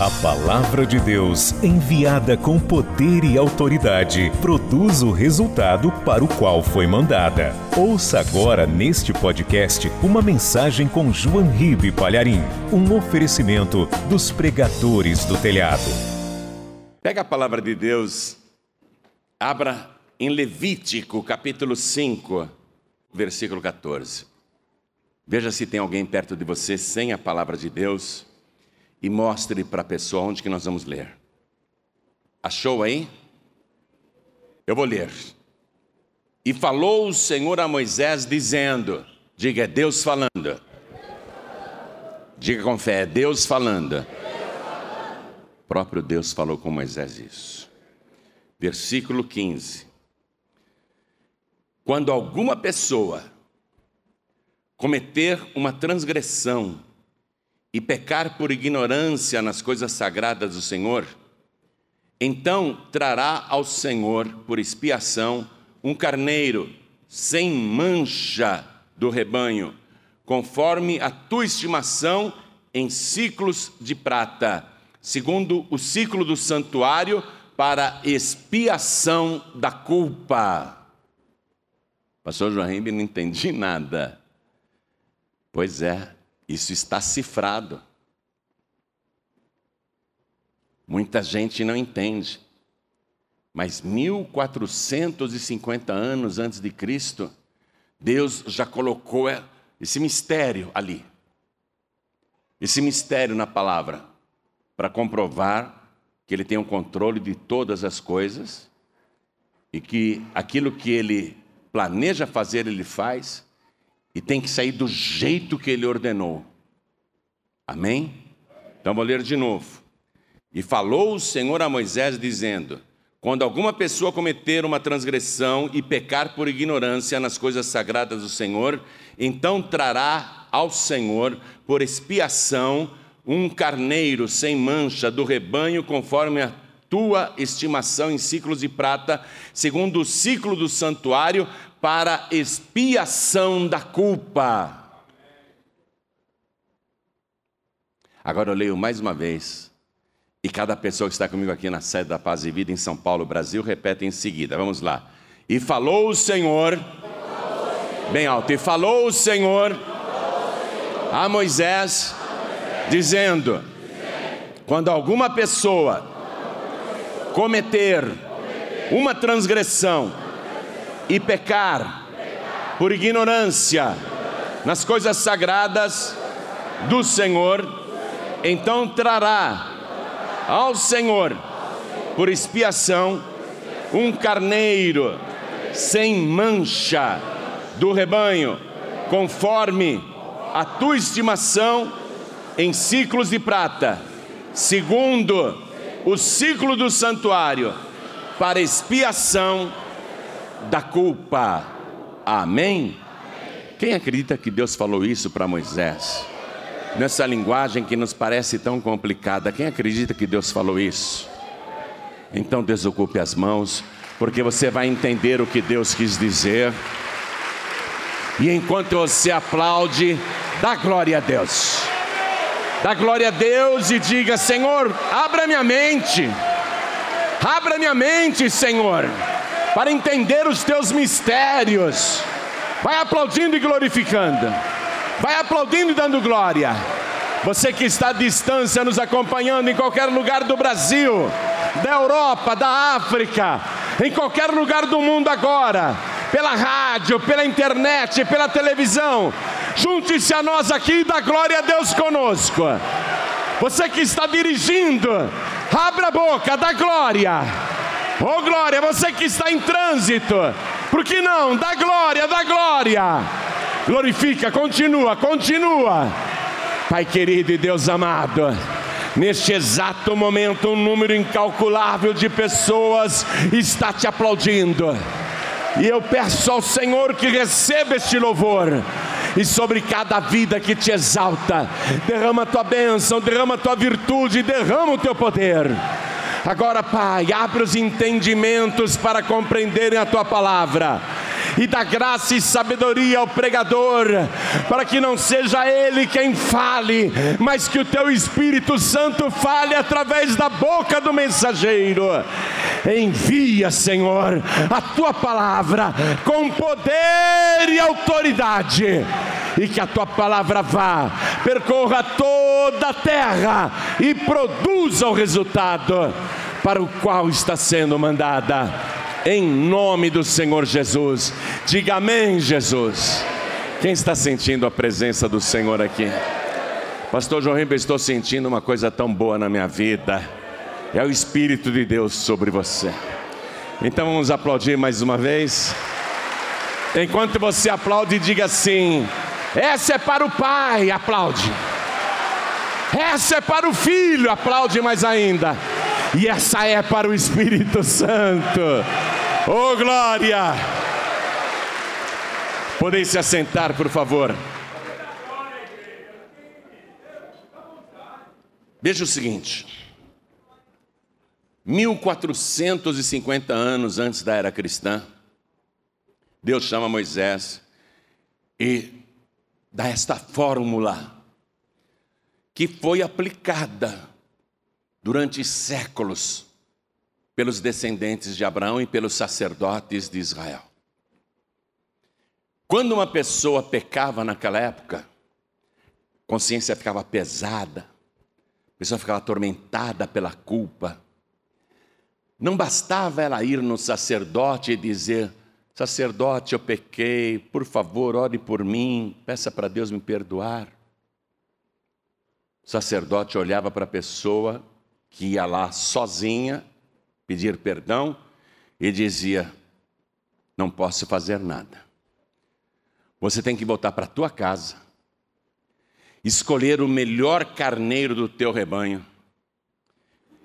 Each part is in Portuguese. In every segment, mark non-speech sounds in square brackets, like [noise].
A palavra de Deus, enviada com poder e autoridade, produz o resultado para o qual foi mandada. Ouça agora neste podcast uma mensagem com João Ribe Palharim, um oferecimento dos pregadores do telhado. Pega a palavra de Deus, abra em Levítico, capítulo 5, versículo 14. Veja se tem alguém perto de você sem a palavra de Deus e mostre para a pessoa onde que nós vamos ler. Achou aí? Eu vou ler. E falou o Senhor a Moisés dizendo: Diga, é Deus falando. Diga com fé, é Deus falando. O próprio Deus falou com Moisés isso. Versículo 15. Quando alguma pessoa cometer uma transgressão e pecar por ignorância nas coisas sagradas do Senhor, então trará ao Senhor por expiação um carneiro sem mancha do rebanho, conforme a tua estimação em ciclos de prata, segundo o ciclo do santuário, para expiação da culpa. Pastor João não entendi nada. Pois é, isso está cifrado. Muita gente não entende. Mas 1450 anos antes de Cristo, Deus já colocou esse mistério ali. Esse mistério na palavra para comprovar que ele tem o um controle de todas as coisas e que aquilo que ele planeja fazer, ele faz e tem que sair do jeito que ele ordenou. Amém? Então vou ler de novo. E falou o Senhor a Moisés, dizendo: Quando alguma pessoa cometer uma transgressão e pecar por ignorância nas coisas sagradas do Senhor, então trará ao Senhor por expiação um carneiro sem mancha do rebanho, conforme a tua estimação em ciclos de prata, segundo o ciclo do santuário, para expiação da culpa. Agora eu leio mais uma vez. E cada pessoa que está comigo aqui na sede da Paz e Vida em São Paulo, Brasil, repete em seguida. Vamos lá. E falou o Senhor, bem alto, e falou o Senhor a Moisés, dizendo: quando alguma pessoa cometer uma transgressão, e pecar por ignorância nas coisas sagradas do Senhor, então trará ao Senhor por expiação um carneiro sem mancha do rebanho, conforme a tua estimação em ciclos de prata, segundo o ciclo do santuário, para expiação da culpa. Amém? Quem acredita que Deus falou isso para Moisés? Nessa linguagem que nos parece tão complicada, quem acredita que Deus falou isso? Então desocupe as mãos, porque você vai entender o que Deus quis dizer. E enquanto você aplaude, dá glória a Deus. Dá glória a Deus e diga: Senhor, abra minha mente. Abra minha mente, Senhor para entender os teus mistérios. Vai aplaudindo e glorificando. Vai aplaudindo e dando glória. Você que está à distância nos acompanhando em qualquer lugar do Brasil, da Europa, da África, em qualquer lugar do mundo agora, pela rádio, pela internet, pela televisão, junte-se a nós aqui e dá glória a Deus conosco. Você que está dirigindo, abra a boca, dá glória. Oh glória, você que está em trânsito, por que não? Dá glória, dá glória. Glorifica, continua, continua. Pai querido e Deus amado, neste exato momento, um número incalculável de pessoas está te aplaudindo. E eu peço ao Senhor que receba este louvor. E sobre cada vida que te exalta, derrama a tua bênção, derrama a tua virtude, derrama o teu poder. Agora, Pai, abre os entendimentos para compreenderem a tua palavra e dá graça e sabedoria ao pregador, para que não seja ele quem fale, mas que o teu Espírito Santo fale através da boca do mensageiro. Envia, Senhor, a tua palavra com poder e autoridade, e que a tua palavra vá, percorra toda a terra e produza o resultado para o qual está sendo mandada. Em nome do Senhor Jesus. Diga amém, Jesus. Quem está sentindo a presença do Senhor aqui? Pastor João Ribeiro, estou sentindo uma coisa tão boa na minha vida. É o Espírito de Deus sobre você. Então vamos aplaudir mais uma vez. Enquanto você aplaude, diga assim: essa é para o Pai, aplaude. Essa é para o Filho, aplaude mais ainda e essa é para o Espírito Santo. Oh glória! Podem se assentar, por favor. Veja o seguinte: 1450 anos antes da era cristã, Deus chama Moisés e dá esta fórmula que foi aplicada durante séculos pelos descendentes de Abraão e pelos sacerdotes de Israel. Quando uma pessoa pecava naquela época, a consciência ficava pesada, a pessoa ficava atormentada pela culpa. Não bastava ela ir no sacerdote e dizer: Sacerdote, eu pequei, por favor, ore por mim, peça para Deus me perdoar. O sacerdote olhava para a pessoa que ia lá sozinha pedir perdão e dizia: Não posso fazer nada. Você tem que voltar para a tua casa, escolher o melhor carneiro do teu rebanho,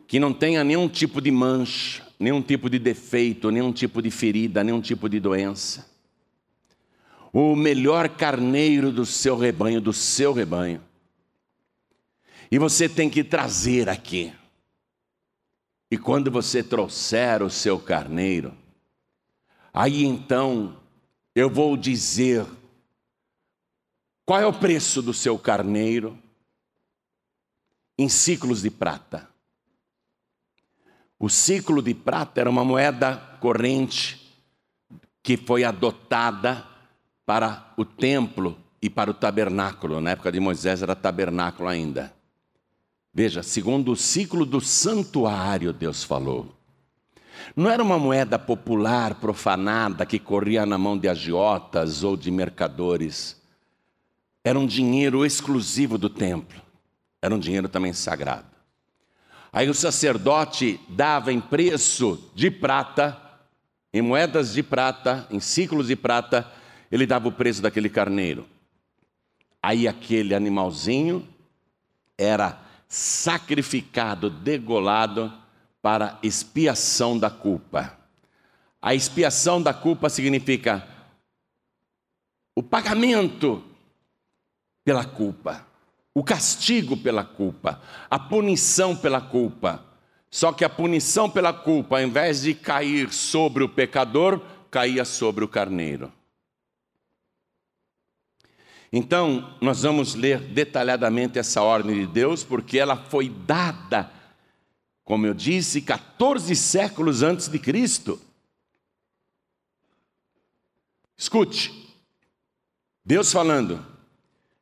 que não tenha nenhum tipo de mancha, nenhum tipo de defeito, nenhum tipo de ferida, nenhum tipo de doença. O melhor carneiro do seu rebanho, do seu rebanho. E você tem que trazer aqui. E quando você trouxer o seu carneiro, aí então eu vou dizer qual é o preço do seu carneiro em ciclos de prata. O ciclo de prata era uma moeda corrente que foi adotada para o templo e para o tabernáculo. Na época de Moisés era tabernáculo ainda. Veja, segundo o ciclo do santuário, Deus falou. Não era uma moeda popular, profanada, que corria na mão de agiotas ou de mercadores. Era um dinheiro exclusivo do templo. Era um dinheiro também sagrado. Aí o sacerdote dava em preço de prata, em moedas de prata, em ciclos de prata, ele dava o preço daquele carneiro. Aí aquele animalzinho era sacrificado, degolado para expiação da culpa. A expiação da culpa significa o pagamento pela culpa, o castigo pela culpa, a punição pela culpa. Só que a punição pela culpa, ao invés de cair sobre o pecador, caía sobre o carneiro. Então, nós vamos ler detalhadamente essa ordem de Deus, porque ela foi dada, como eu disse, 14 séculos antes de Cristo. Escute, Deus falando,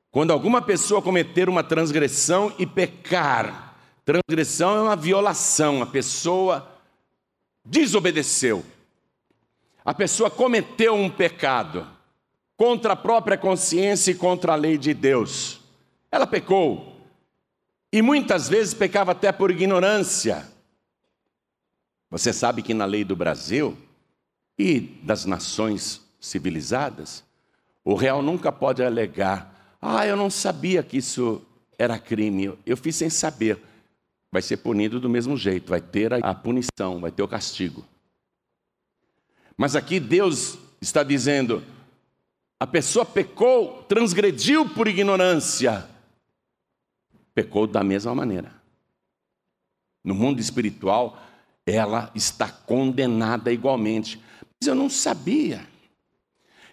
quando alguma pessoa cometer uma transgressão e pecar, transgressão é uma violação, a pessoa desobedeceu, a pessoa cometeu um pecado contra a própria consciência e contra a lei de Deus. Ela pecou. E muitas vezes pecava até por ignorância. Você sabe que na lei do Brasil e das nações civilizadas, o réu nunca pode alegar: ah, eu não sabia que isso era crime, eu fiz sem saber. Vai ser punido do mesmo jeito, vai ter a punição, vai ter o castigo. Mas aqui Deus está dizendo: a pessoa pecou, transgrediu por ignorância, pecou da mesma maneira. No mundo espiritual, ela está condenada igualmente. Mas eu não sabia.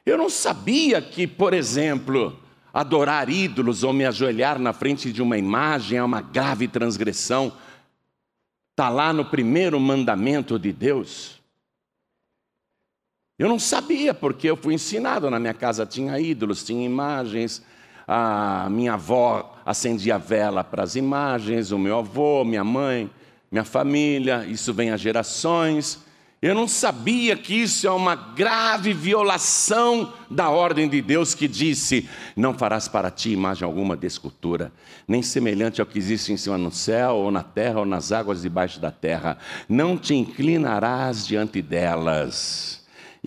Eu não sabia que, por exemplo, adorar ídolos ou me ajoelhar na frente de uma imagem é uma grave transgressão. Está lá no primeiro mandamento de Deus. Eu não sabia, porque eu fui ensinado. Na minha casa tinha ídolos, tinha imagens. A minha avó acendia vela para as imagens, o meu avô, minha mãe, minha família. Isso vem a gerações. Eu não sabia que isso é uma grave violação da ordem de Deus que disse: Não farás para ti imagem alguma de escultura, nem semelhante ao que existe em cima no céu, ou na terra, ou nas águas debaixo da terra. Não te inclinarás diante delas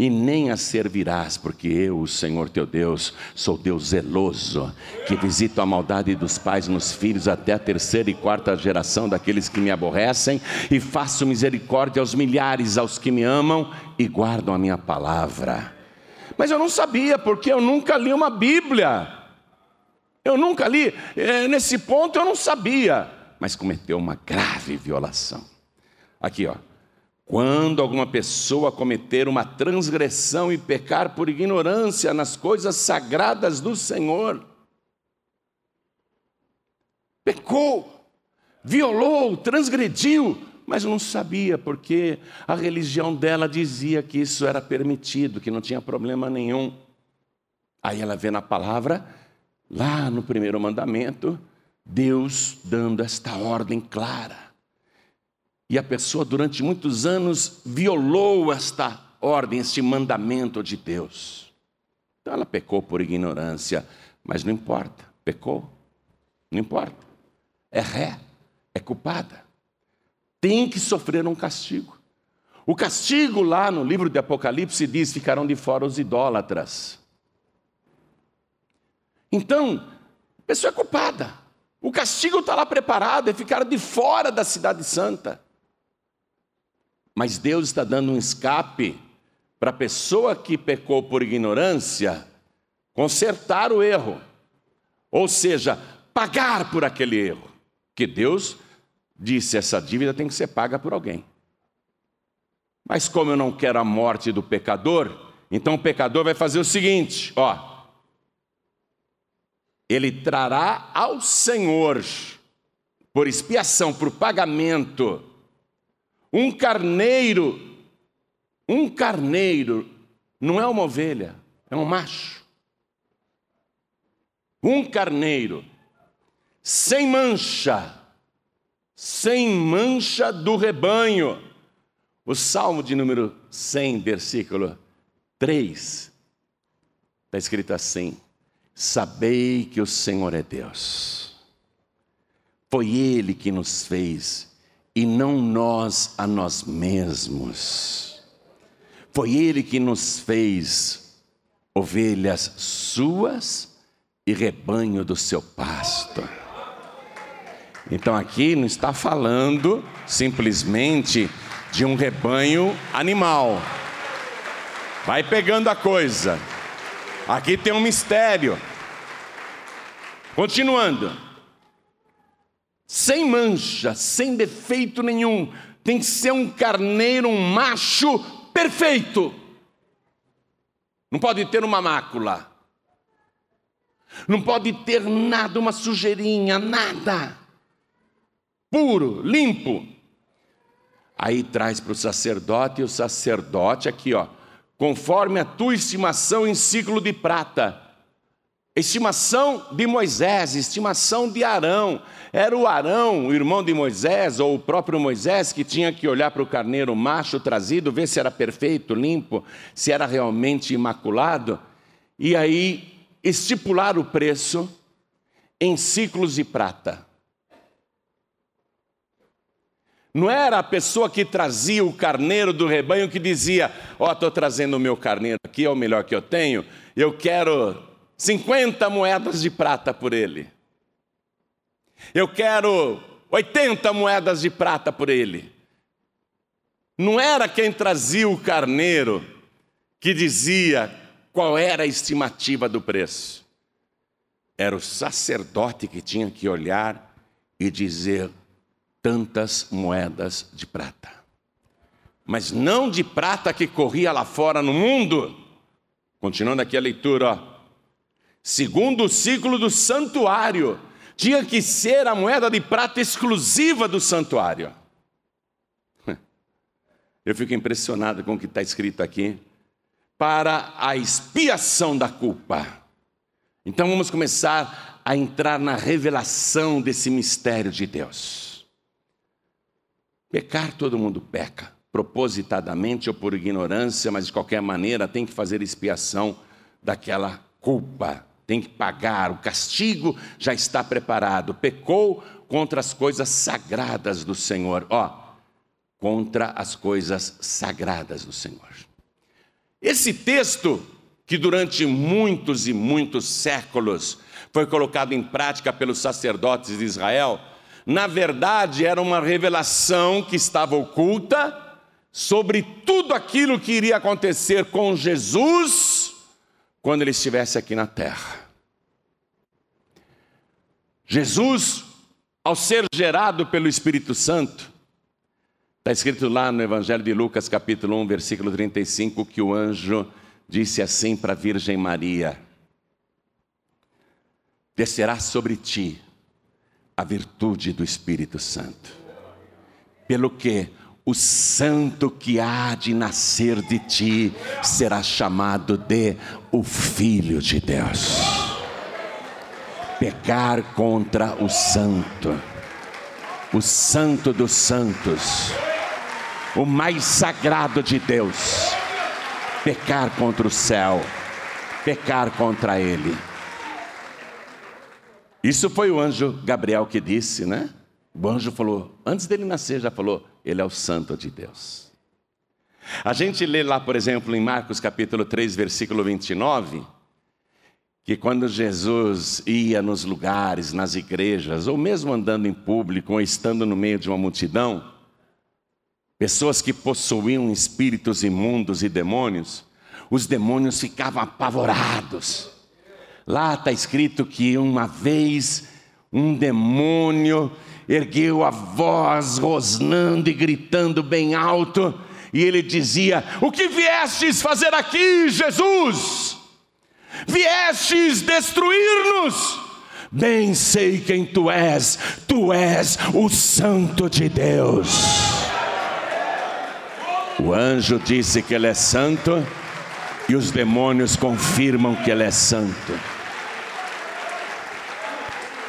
e nem a servirás, porque eu, o Senhor teu Deus, sou Deus zeloso, que visito a maldade dos pais nos filhos até a terceira e quarta geração daqueles que me aborrecem, e faço misericórdia aos milhares, aos que me amam e guardam a minha palavra. Mas eu não sabia, porque eu nunca li uma Bíblia. Eu nunca li, é, nesse ponto eu não sabia, mas cometeu uma grave violação. Aqui, ó, quando alguma pessoa cometer uma transgressão e pecar por ignorância nas coisas sagradas do Senhor, pecou, violou, transgrediu, mas não sabia porque a religião dela dizia que isso era permitido, que não tinha problema nenhum. Aí ela vê na palavra, lá no primeiro mandamento, Deus dando esta ordem clara e a pessoa, durante muitos anos, violou esta ordem, este mandamento de Deus. Então ela pecou por ignorância, mas não importa, pecou, não importa. É ré, é culpada. Tem que sofrer um castigo. O castigo lá no livro de Apocalipse diz: ficarão de fora os idólatras. Então, a pessoa é culpada. O castigo está lá preparado, é ficar de fora da cidade santa. Mas Deus está dando um escape para a pessoa que pecou por ignorância consertar o erro. Ou seja, pagar por aquele erro. Que Deus disse: essa dívida tem que ser paga por alguém. Mas como eu não quero a morte do pecador, então o pecador vai fazer o seguinte: ó, ele trará ao Senhor, por expiação, por pagamento, um carneiro, um carneiro não é uma ovelha, é um macho. Um carneiro sem mancha, sem mancha do rebanho. O Salmo de número 100, versículo 3, está escrito assim: Sabei que o Senhor é Deus, foi Ele que nos fez e não nós a nós mesmos. Foi Ele que nos fez ovelhas suas e rebanho do seu pasto. Então aqui não está falando simplesmente de um rebanho animal. Vai pegando a coisa. Aqui tem um mistério. Continuando sem mancha, sem defeito nenhum. Tem que ser um carneiro, um macho perfeito. Não pode ter uma mácula. Não pode ter nada, uma sujeirinha, nada. Puro, limpo. Aí traz para o sacerdote, e o sacerdote aqui, ó, conforme a tua estimação em ciclo de prata Estimação de Moisés, estimação de Arão. Era o Arão, o irmão de Moisés, ou o próprio Moisés, que tinha que olhar para o carneiro macho trazido, ver se era perfeito, limpo, se era realmente imaculado, e aí estipular o preço em ciclos de prata. Não era a pessoa que trazia o carneiro do rebanho que dizia: Ó, oh, estou trazendo o meu carneiro aqui, é o melhor que eu tenho, eu quero 50 moedas de prata por ele. Eu quero 80 moedas de prata por ele. Não era quem trazia o carneiro que dizia qual era a estimativa do preço. Era o sacerdote que tinha que olhar e dizer tantas moedas de prata. Mas não de prata que corria lá fora no mundo, Continuando aqui a leitura, ó. Segundo o ciclo do santuário, tinha que ser a moeda de prata exclusiva do santuário. [laughs] Eu fico impressionado com o que está escrito aqui. Para a expiação da culpa. Então vamos começar a entrar na revelação desse mistério de Deus. Pecar, todo mundo peca, propositadamente ou por ignorância, mas de qualquer maneira tem que fazer expiação daquela culpa, tem que pagar, o castigo já está preparado. Pecou contra as coisas sagradas do Senhor, ó, contra as coisas sagradas do Senhor. Esse texto, que durante muitos e muitos séculos foi colocado em prática pelos sacerdotes de Israel, na verdade era uma revelação que estava oculta sobre tudo aquilo que iria acontecer com Jesus quando ele estivesse aqui na terra. Jesus, ao ser gerado pelo Espírito Santo, está escrito lá no Evangelho de Lucas, capítulo 1, versículo 35, que o anjo disse assim para a Virgem Maria: Descerá sobre ti a virtude do Espírito Santo, pelo que o santo que há de nascer de ti será chamado de o Filho de Deus. Pecar contra o santo, o santo dos santos, o mais sagrado de Deus, pecar contra o céu, pecar contra ele. Isso foi o anjo Gabriel que disse, né? O anjo falou, antes dele nascer, já falou: Ele é o Santo de Deus. A gente lê lá, por exemplo, em Marcos capítulo 3, versículo 29, que quando Jesus ia nos lugares, nas igrejas, ou mesmo andando em público, ou estando no meio de uma multidão, pessoas que possuíam espíritos imundos e demônios, os demônios ficavam apavorados. Lá está escrito que uma vez um demônio ergueu a voz, rosnando e gritando bem alto, e ele dizia: O que viestes fazer aqui, Jesus? Viestes destruir-nos? Bem sei quem tu és, tu és o Santo de Deus. O anjo disse que ele é santo, e os demônios confirmam que ele é santo.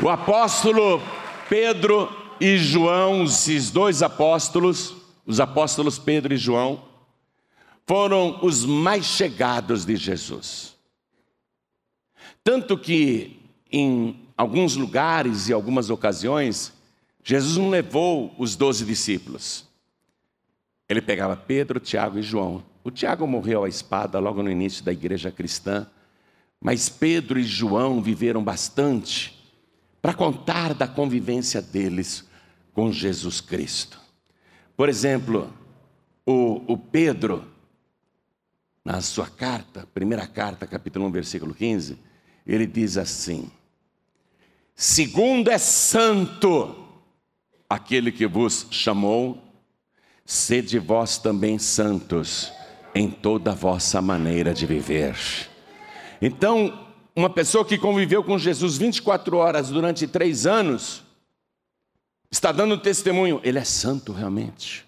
O apóstolo Pedro e João, esses dois apóstolos, os apóstolos Pedro e João, foram os mais chegados de Jesus. Tanto que em alguns lugares e algumas ocasiões, Jesus não levou os doze discípulos. Ele pegava Pedro, Tiago e João. O Tiago morreu à espada logo no início da igreja cristã, mas Pedro e João viveram bastante para contar da convivência deles com Jesus Cristo. Por exemplo, o, o Pedro, na sua carta, primeira carta, capítulo 1, versículo 15, ele diz assim: Segundo é santo aquele que vos chamou, sede vós também santos em toda a vossa maneira de viver. Então, uma pessoa que conviveu com Jesus 24 horas durante três anos, está dando testemunho, ele é santo realmente.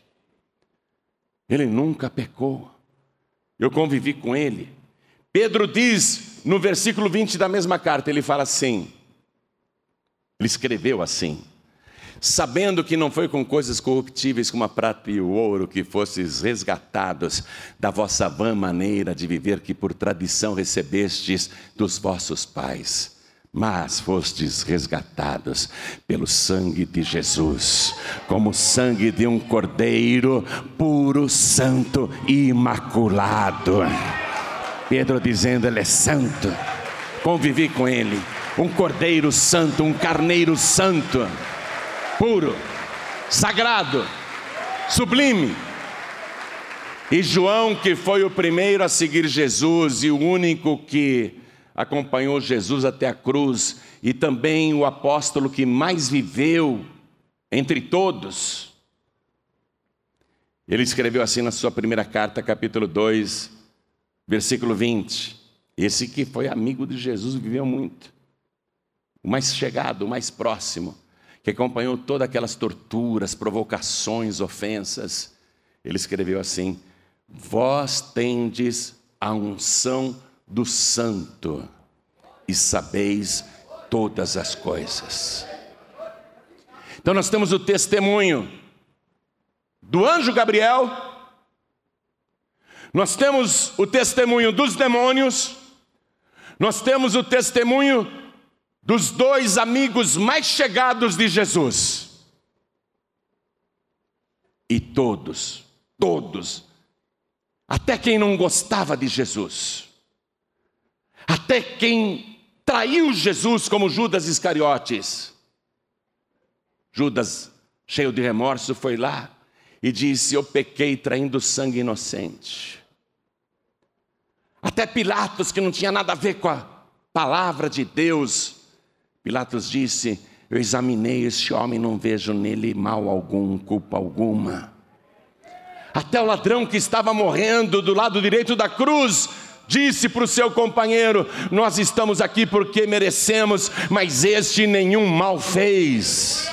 Ele nunca pecou. Eu convivi com ele. Pedro diz no versículo 20 da mesma carta, ele fala assim: ele escreveu assim: sabendo que não foi com coisas corruptíveis como a prata e o ouro que fostes resgatados da vossa vã maneira de viver que por tradição recebestes dos vossos pais mas fostes resgatados pelo sangue de Jesus, como sangue de um cordeiro puro, santo e imaculado. Pedro dizendo: Ele é santo, convivi com ele, um cordeiro santo, um carneiro santo. Puro, sagrado, sublime. E João, que foi o primeiro a seguir Jesus e o único que acompanhou Jesus até a cruz, e também o apóstolo que mais viveu entre todos, ele escreveu assim na sua primeira carta, capítulo 2, versículo 20: Esse que foi amigo de Jesus viveu muito. O mais chegado, o mais próximo, que acompanhou todas aquelas torturas, provocações, ofensas. Ele escreveu assim: Vós tendes a unção do Santo e sabeis todas as coisas. Então nós temos o testemunho do anjo Gabriel, nós temos o testemunho dos demônios, nós temos o testemunho dos dois amigos mais chegados de Jesus. E todos, todos, até quem não gostava de Jesus, até quem traiu Jesus, como Judas Iscariotes, Judas, cheio de remorso, foi lá e disse: Eu pequei traindo sangue inocente. Até Pilatos, que não tinha nada a ver com a palavra de Deus, Pilatos disse: Eu examinei este homem, não vejo nele mal algum, culpa alguma. Até o ladrão que estava morrendo do lado direito da cruz, disse para o seu companheiro: Nós estamos aqui porque merecemos, mas este nenhum mal fez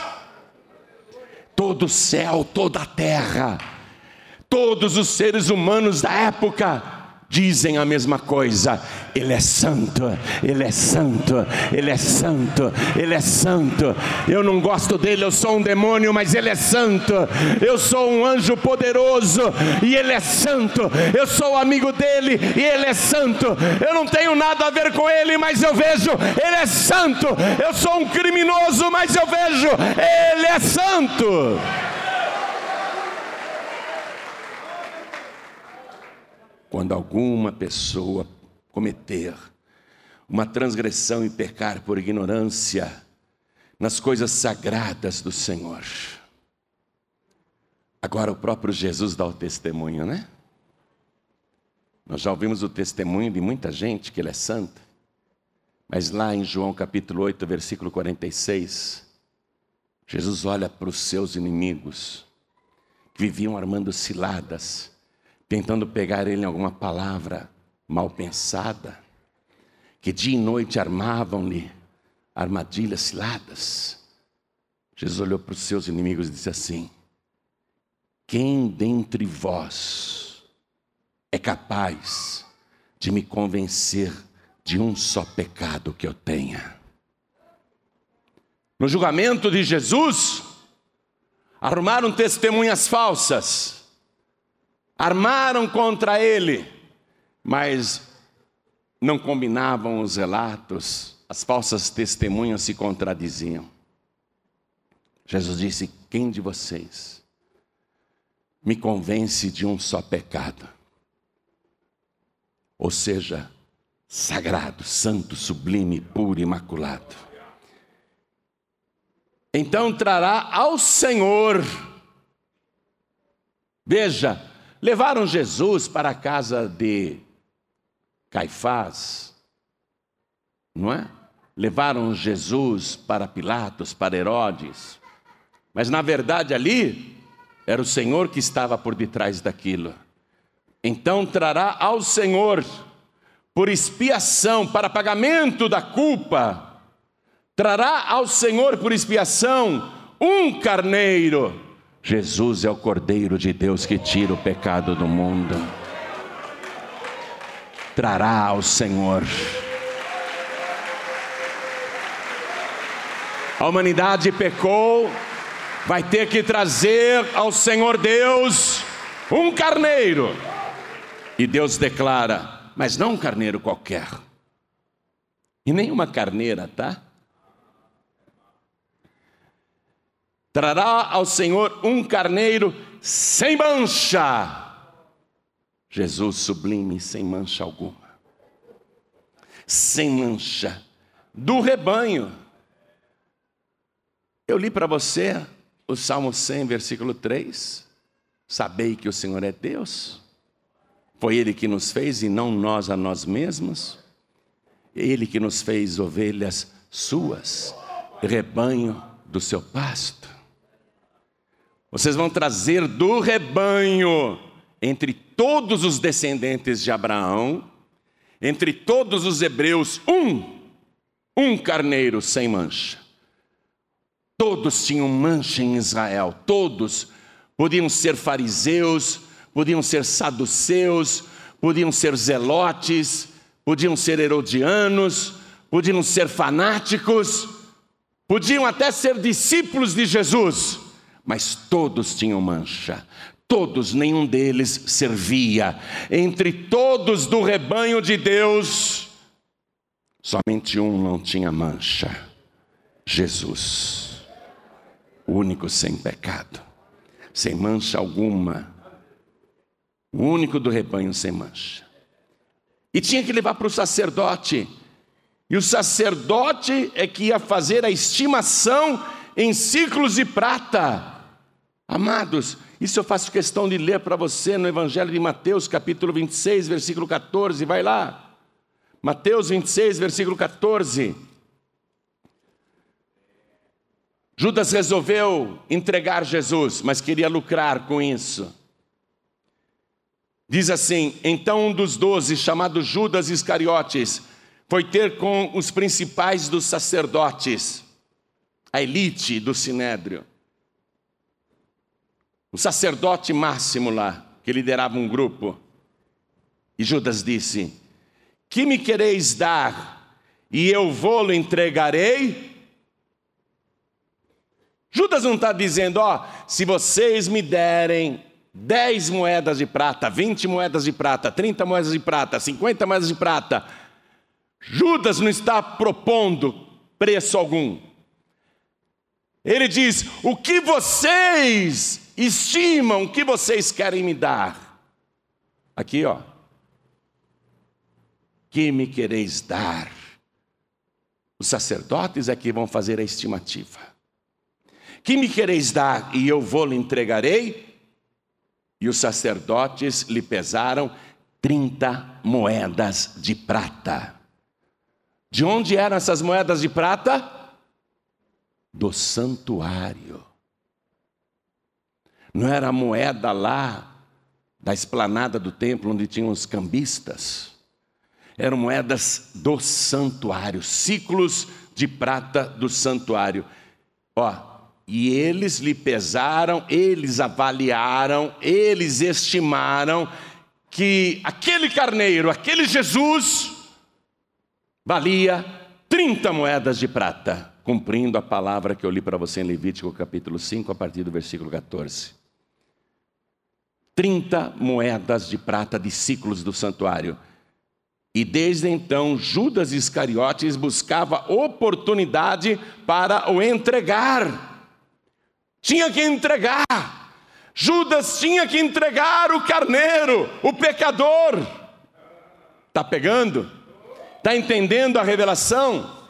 todo o céu, toda a terra, todos os seres humanos da época dizem a mesma coisa: Ele é santo, Ele é santo, Ele é santo, Ele é santo. Eu não gosto dele, eu sou um demônio, mas Ele é santo. Eu sou um anjo poderoso e Ele é santo. Eu sou amigo dele e Ele é santo. Eu não tenho nada a ver com Ele, mas eu vejo, Ele é santo. Eu sou um criminoso, mas eu vejo, Ele é santo. Quando alguma pessoa cometer uma transgressão e pecar por ignorância nas coisas sagradas do Senhor. Agora o próprio Jesus dá o testemunho, né? Nós já ouvimos o testemunho de muita gente que ele é santo. Mas lá em João capítulo 8, versículo 46, Jesus olha para os seus inimigos que viviam armando ciladas tentando pegar ele em alguma palavra mal pensada, que dia e noite armavam-lhe armadilhas ciladas. Jesus olhou para os seus inimigos e disse assim: Quem dentre vós é capaz de me convencer de um só pecado que eu tenha? No julgamento de Jesus, arrumaram testemunhas falsas armaram contra ele, mas não combinavam os relatos, as falsas testemunhas se contradiziam. Jesus disse: Quem de vocês me convence de um só pecado? Ou seja, sagrado, santo, sublime, puro, imaculado. Então trará ao Senhor, veja, Levaram Jesus para a casa de Caifás, não é? Levaram Jesus para Pilatos, para Herodes, mas na verdade ali era o Senhor que estava por detrás daquilo. Então trará ao Senhor, por expiação, para pagamento da culpa, trará ao Senhor por expiação um carneiro Jesus é o Cordeiro de Deus que tira o pecado do mundo. Trará ao Senhor. A humanidade pecou, vai ter que trazer ao Senhor Deus um carneiro. E Deus declara, mas não um carneiro qualquer. E nenhuma carneira, tá? Trará ao Senhor um carneiro sem mancha. Jesus sublime, sem mancha alguma. Sem mancha. Do rebanho. Eu li para você o Salmo 100, versículo 3. Sabei que o Senhor é Deus. Foi Ele que nos fez e não nós a nós mesmos. Ele que nos fez ovelhas suas, rebanho do seu pasto. Vocês vão trazer do rebanho, entre todos os descendentes de Abraão, entre todos os hebreus, um, um carneiro sem mancha. Todos tinham mancha em Israel, todos. Podiam ser fariseus, podiam ser saduceus, podiam ser zelotes, podiam ser herodianos, podiam ser fanáticos, podiam até ser discípulos de Jesus, mas todos tinham mancha. Todos, nenhum deles servia. Entre todos do rebanho de Deus, somente um não tinha mancha: Jesus, o único sem pecado, sem mancha alguma, o único do rebanho sem mancha. E tinha que levar para o sacerdote. E o sacerdote é que ia fazer a estimação em ciclos de prata. Amados, isso eu faço questão de ler para você no Evangelho de Mateus, capítulo 26, versículo 14. Vai lá. Mateus 26, versículo 14. Judas resolveu entregar Jesus, mas queria lucrar com isso. Diz assim: então um dos doze, chamado Judas Iscariotes, foi ter com os principais dos sacerdotes, a elite do sinédrio o sacerdote máximo lá, que liderava um grupo. E Judas disse: Que me quereis dar, e eu vou-lo entregarei? Judas não está dizendo, ó, se vocês me derem 10 moedas de prata, 20 moedas de prata, 30 moedas de prata, 50 moedas de prata. Judas não está propondo preço algum. Ele diz: o que vocês estimam que vocês querem me dar. Aqui, ó. Que me quereis dar? Os sacerdotes é que vão fazer a estimativa. Que me quereis dar e eu vou lhe entregarei? E os sacerdotes lhe pesaram 30 moedas de prata. De onde eram essas moedas de prata? Do santuário. Não era a moeda lá da esplanada do templo onde tinham os cambistas. Eram moedas do santuário, ciclos de prata do santuário. Ó, e eles lhe pesaram, eles avaliaram, eles estimaram que aquele carneiro, aquele Jesus, valia 30 moedas de prata, cumprindo a palavra que eu li para você em Levítico capítulo 5, a partir do versículo 14. 30 moedas de prata de ciclos do santuário. E desde então Judas Iscariotes buscava oportunidade para o entregar. Tinha que entregar. Judas tinha que entregar o carneiro, o pecador. Está pegando? Está entendendo a revelação?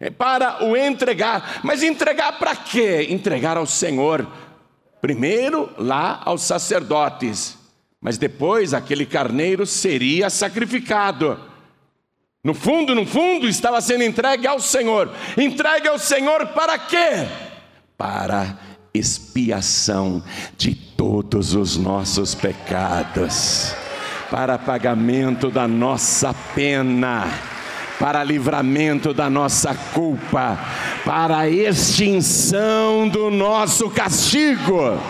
É para o entregar. Mas entregar para quê? Entregar ao Senhor Primeiro lá aos sacerdotes, mas depois aquele carneiro seria sacrificado. No fundo, no fundo, estava sendo entregue ao Senhor. Entregue ao Senhor para quê? Para expiação de todos os nossos pecados, para pagamento da nossa pena para livramento da nossa culpa, para extinção do nosso castigo.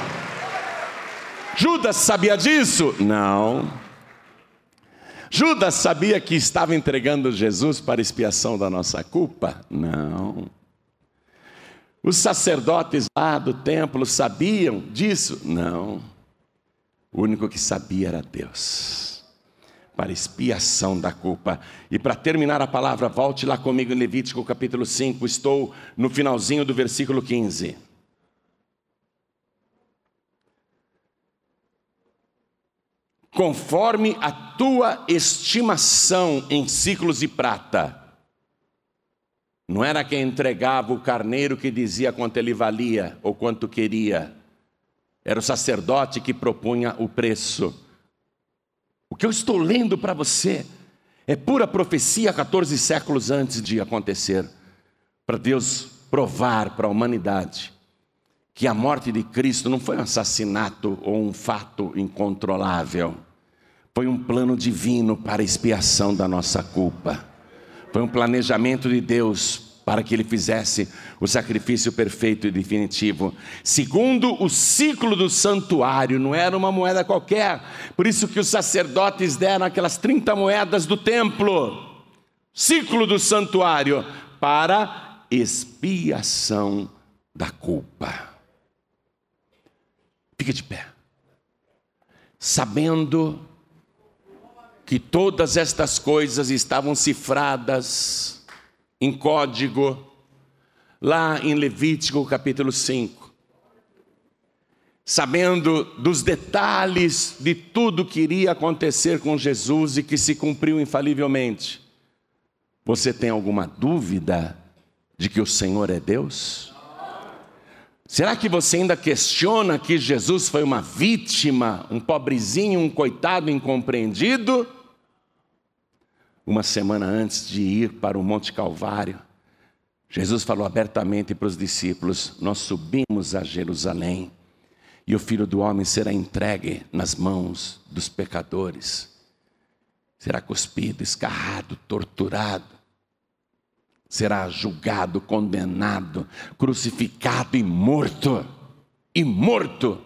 Judas sabia disso? Não. Judas sabia que estava entregando Jesus para expiação da nossa culpa? Não. Os sacerdotes lá do templo sabiam disso? Não. O único que sabia era Deus para expiação da culpa. E para terminar a palavra, volte lá comigo em Levítico capítulo 5, estou no finalzinho do versículo 15. Conforme a tua estimação em ciclos de prata, não era quem entregava o carneiro que dizia quanto ele valia ou quanto queria, era o sacerdote que propunha o preço. O que eu estou lendo para você é pura profecia 14 séculos antes de acontecer, para Deus provar para a humanidade que a morte de Cristo não foi um assassinato ou um fato incontrolável. Foi um plano divino para expiação da nossa culpa. Foi um planejamento de Deus para que ele fizesse o sacrifício perfeito e definitivo. Segundo o ciclo do santuário, não era uma moeda qualquer, por isso que os sacerdotes deram aquelas 30 moedas do templo. Ciclo do santuário para expiação da culpa. Fique de pé. Sabendo que todas estas coisas estavam cifradas em código, lá em Levítico capítulo 5. Sabendo dos detalhes de tudo que iria acontecer com Jesus e que se cumpriu infalivelmente, você tem alguma dúvida de que o Senhor é Deus? Será que você ainda questiona que Jesus foi uma vítima, um pobrezinho, um coitado incompreendido? Uma semana antes de ir para o Monte Calvário, Jesus falou abertamente para os discípulos: Nós subimos a Jerusalém e o filho do homem será entregue nas mãos dos pecadores, será cuspido, escarrado, torturado, será julgado, condenado, crucificado e morto. E morto.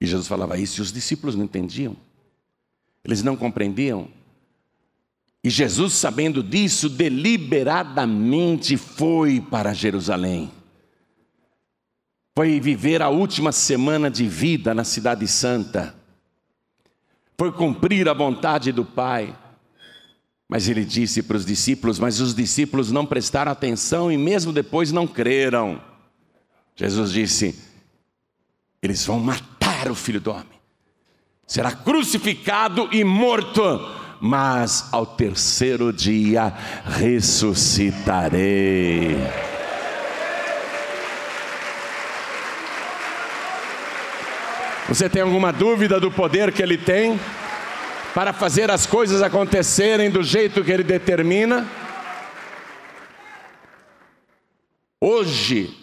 E Jesus falava isso e os discípulos não entendiam, eles não compreendiam. E Jesus, sabendo disso, deliberadamente foi para Jerusalém. Foi viver a última semana de vida na Cidade Santa. Foi cumprir a vontade do Pai. Mas ele disse para os discípulos, mas os discípulos não prestaram atenção e mesmo depois não creram. Jesus disse: eles vão matar o filho do homem, será crucificado e morto mas ao terceiro dia ressuscitarei. Você tem alguma dúvida do poder que ele tem para fazer as coisas acontecerem do jeito que ele determina? Hoje,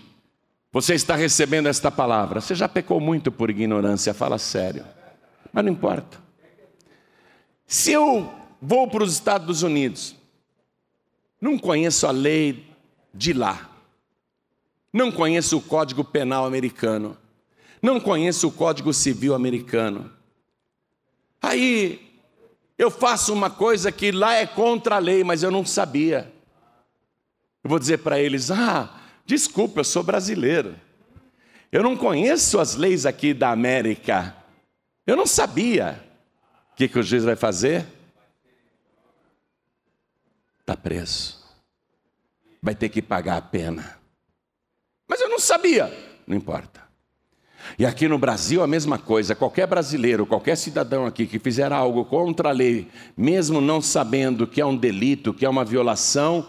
você está recebendo esta palavra. Você já pecou muito por ignorância, fala sério. Mas não importa. Se eu vou para os Estados Unidos, não conheço a lei de lá, não conheço o Código Penal americano, não conheço o Código Civil americano. Aí eu faço uma coisa que lá é contra a lei, mas eu não sabia. Eu vou dizer para eles: ah, desculpa, eu sou brasileiro. Eu não conheço as leis aqui da América. Eu não sabia que, que o juiz vai fazer? Está preso. Vai ter que pagar a pena. Mas eu não sabia. Não importa. E aqui no Brasil a mesma coisa. Qualquer brasileiro, qualquer cidadão aqui que fizer algo contra a lei, mesmo não sabendo que é um delito, que é uma violação,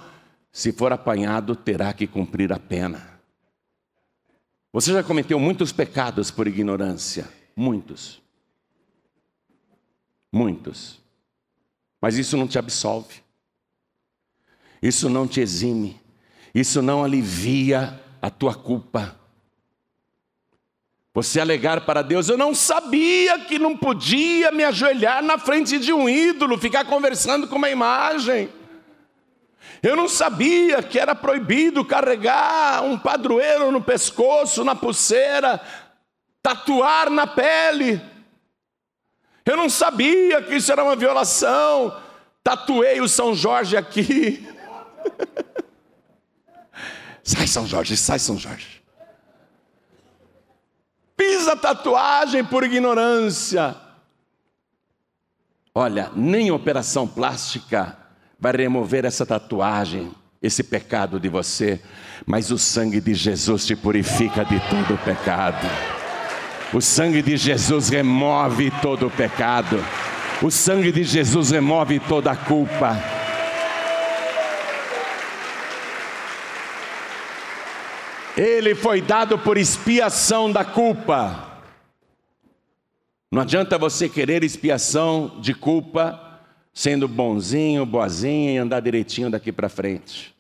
se for apanhado, terá que cumprir a pena. Você já cometeu muitos pecados por ignorância. Muitos. Muitos. Mas isso não te absolve. Isso não te exime. Isso não alivia a tua culpa. Você alegar para Deus, eu não sabia que não podia me ajoelhar na frente de um ídolo, ficar conversando com uma imagem. Eu não sabia que era proibido carregar um padroeiro no pescoço, na pulseira, tatuar na pele. Eu não sabia que isso era uma violação. Tatuei o São Jorge aqui. [laughs] sai, São Jorge, sai, São Jorge. Fiz a tatuagem por ignorância. Olha, nem operação plástica vai remover essa tatuagem, esse pecado de você, mas o sangue de Jesus te purifica de todo o pecado. O sangue de Jesus remove todo o pecado. O sangue de Jesus remove toda a culpa. Ele foi dado por expiação da culpa. Não adianta você querer expiação de culpa sendo bonzinho, boazinha e andar direitinho daqui para frente.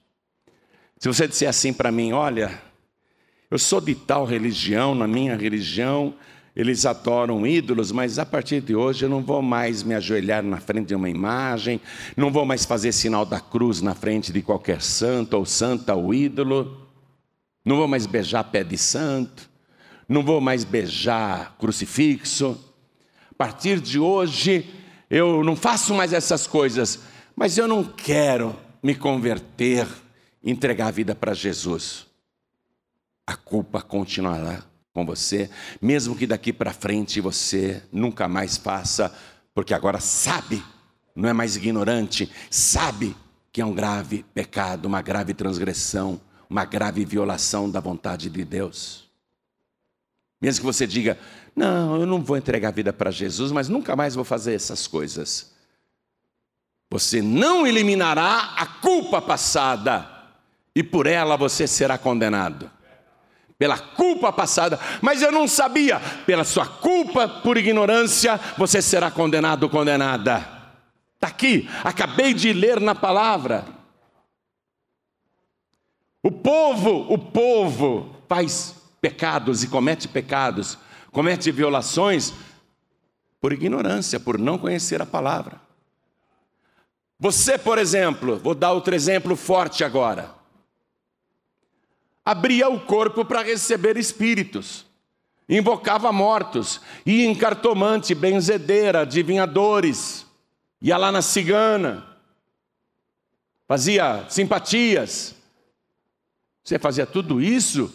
Se você disser assim para mim, olha, eu sou de tal religião, na minha religião, eles adoram ídolos, mas a partir de hoje eu não vou mais me ajoelhar na frente de uma imagem, não vou mais fazer sinal da cruz na frente de qualquer santo ou santa ou ídolo, não vou mais beijar pé de santo, não vou mais beijar crucifixo. A partir de hoje eu não faço mais essas coisas, mas eu não quero me converter, entregar a vida para Jesus. A culpa continuará com você, mesmo que daqui para frente você nunca mais faça, porque agora sabe, não é mais ignorante, sabe que é um grave pecado, uma grave transgressão, uma grave violação da vontade de Deus. Mesmo que você diga, não, eu não vou entregar a vida para Jesus, mas nunca mais vou fazer essas coisas. Você não eliminará a culpa passada, e por ela você será condenado pela culpa passada, mas eu não sabia, pela sua culpa por ignorância, você será condenado ou condenada. Está aqui, acabei de ler na palavra. O povo, o povo faz pecados e comete pecados, comete violações por ignorância, por não conhecer a palavra. Você, por exemplo, vou dar outro exemplo forte agora abria o corpo para receber espíritos, invocava mortos, ia em cartomante, benzedeira, adivinhadores, ia lá na cigana, fazia simpatias. Você fazia tudo isso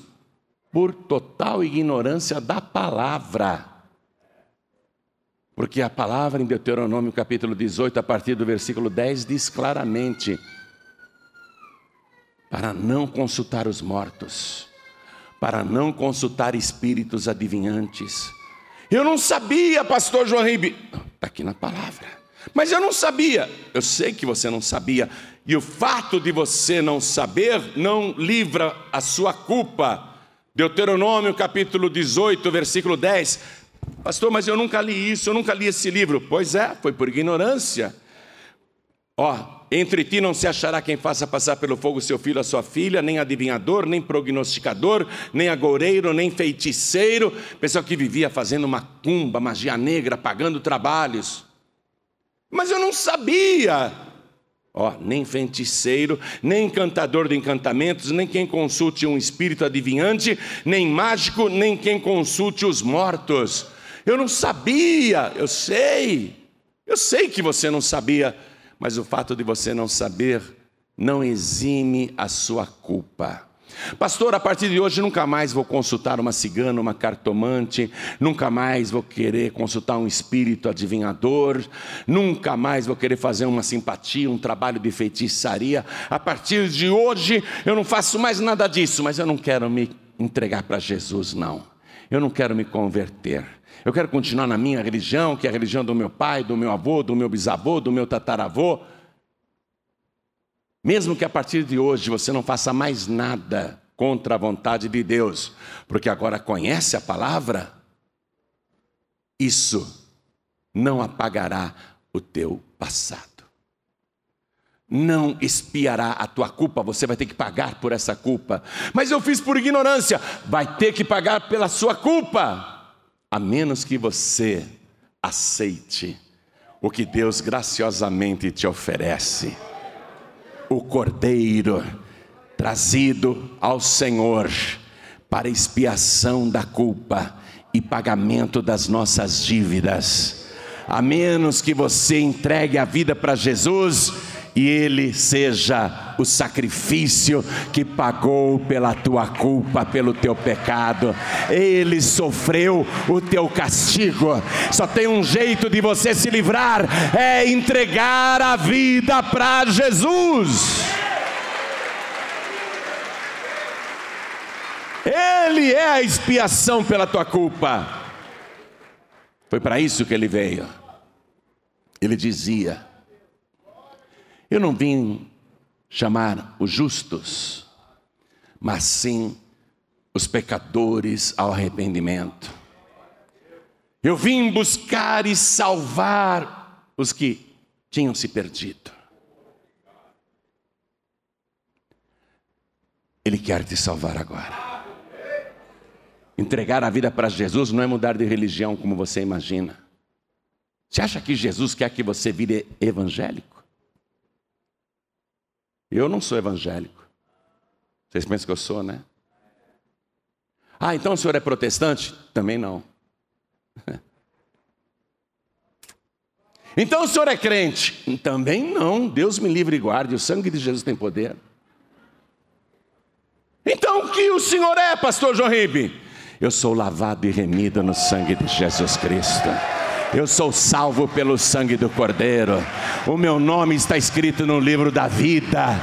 por total ignorância da palavra. Porque a palavra em Deuteronômio capítulo 18, a partir do versículo 10, diz claramente: para não consultar os mortos, para não consultar espíritos adivinhantes. Eu não sabia, pastor João Ribe, está aqui na palavra, mas eu não sabia, eu sei que você não sabia, e o fato de você não saber não livra a sua culpa. Deuteronômio capítulo 18, versículo 10. Pastor, mas eu nunca li isso, eu nunca li esse livro. Pois é, foi por ignorância. Ó, entre ti não se achará quem faça passar pelo fogo seu filho, a sua filha, nem adivinhador, nem prognosticador, nem agoureiro, nem feiticeiro, pessoal que vivia fazendo macumba, magia negra, pagando trabalhos. Mas eu não sabia. Ó, nem feiticeiro, nem encantador de encantamentos, nem quem consulte um espírito adivinhante, nem mágico, nem quem consulte os mortos. Eu não sabia, eu sei. Eu sei que você não sabia mas o fato de você não saber não exime a sua culpa. Pastor, a partir de hoje nunca mais vou consultar uma cigana, uma cartomante, nunca mais vou querer consultar um espírito adivinhador, nunca mais vou querer fazer uma simpatia, um trabalho de feitiçaria. A partir de hoje eu não faço mais nada disso, mas eu não quero me entregar para Jesus, não. Eu não quero me converter. Eu quero continuar na minha religião, que é a religião do meu pai, do meu avô, do meu bisavô, do meu tataravô. Mesmo que a partir de hoje você não faça mais nada contra a vontade de Deus, porque agora conhece a palavra, isso não apagará o teu passado. Não espiará a tua culpa, você vai ter que pagar por essa culpa. Mas eu fiz por ignorância, vai ter que pagar pela sua culpa a menos que você aceite o que Deus graciosamente te oferece. O Cordeiro trazido ao Senhor para expiação da culpa e pagamento das nossas dívidas. A menos que você entregue a vida para Jesus, e ele seja o sacrifício que pagou pela tua culpa, pelo teu pecado. Ele sofreu o teu castigo. Só tem um jeito de você se livrar: é entregar a vida para Jesus. Ele é a expiação pela tua culpa. Foi para isso que ele veio. Ele dizia: eu não vim chamar os justos, mas sim os pecadores ao arrependimento. Eu vim buscar e salvar os que tinham se perdido. Ele quer te salvar agora. Entregar a vida para Jesus não é mudar de religião como você imagina. Você acha que Jesus quer que você vire evangélico? Eu não sou evangélico. Vocês pensam que eu sou, né? Ah, então o senhor é protestante? Também não. [laughs] Então o senhor é crente? Também não. Deus me livre e guarde. O sangue de Jesus tem poder. Então o que o senhor é, pastor João Ribe? Eu sou lavado e remido no sangue de Jesus Cristo. Eu sou salvo pelo sangue do Cordeiro. O meu nome está escrito no livro da vida.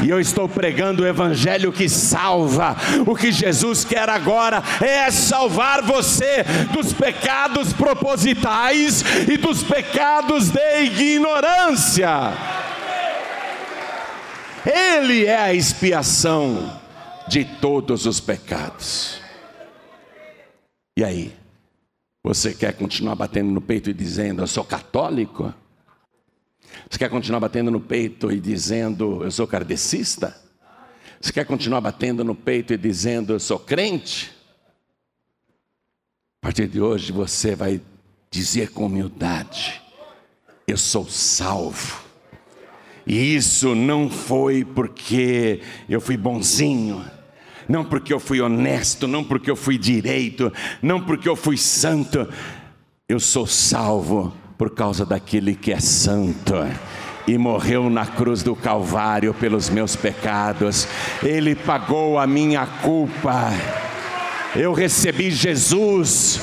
E eu estou pregando o evangelho que salva. O que Jesus quer agora é salvar você dos pecados propositais e dos pecados de ignorância. Ele é a expiação de todos os pecados. E aí? Você quer continuar batendo no peito e dizendo, eu sou católico? Você quer continuar batendo no peito e dizendo, eu sou kardecista? Você quer continuar batendo no peito e dizendo, eu sou crente? A partir de hoje você vai dizer com humildade: Eu sou salvo. E isso não foi porque eu fui bonzinho, não porque eu fui honesto, não porque eu fui direito, não porque eu fui santo. Eu sou salvo por causa daquele que é santo e morreu na cruz do Calvário pelos meus pecados. Ele pagou a minha culpa. Eu recebi Jesus,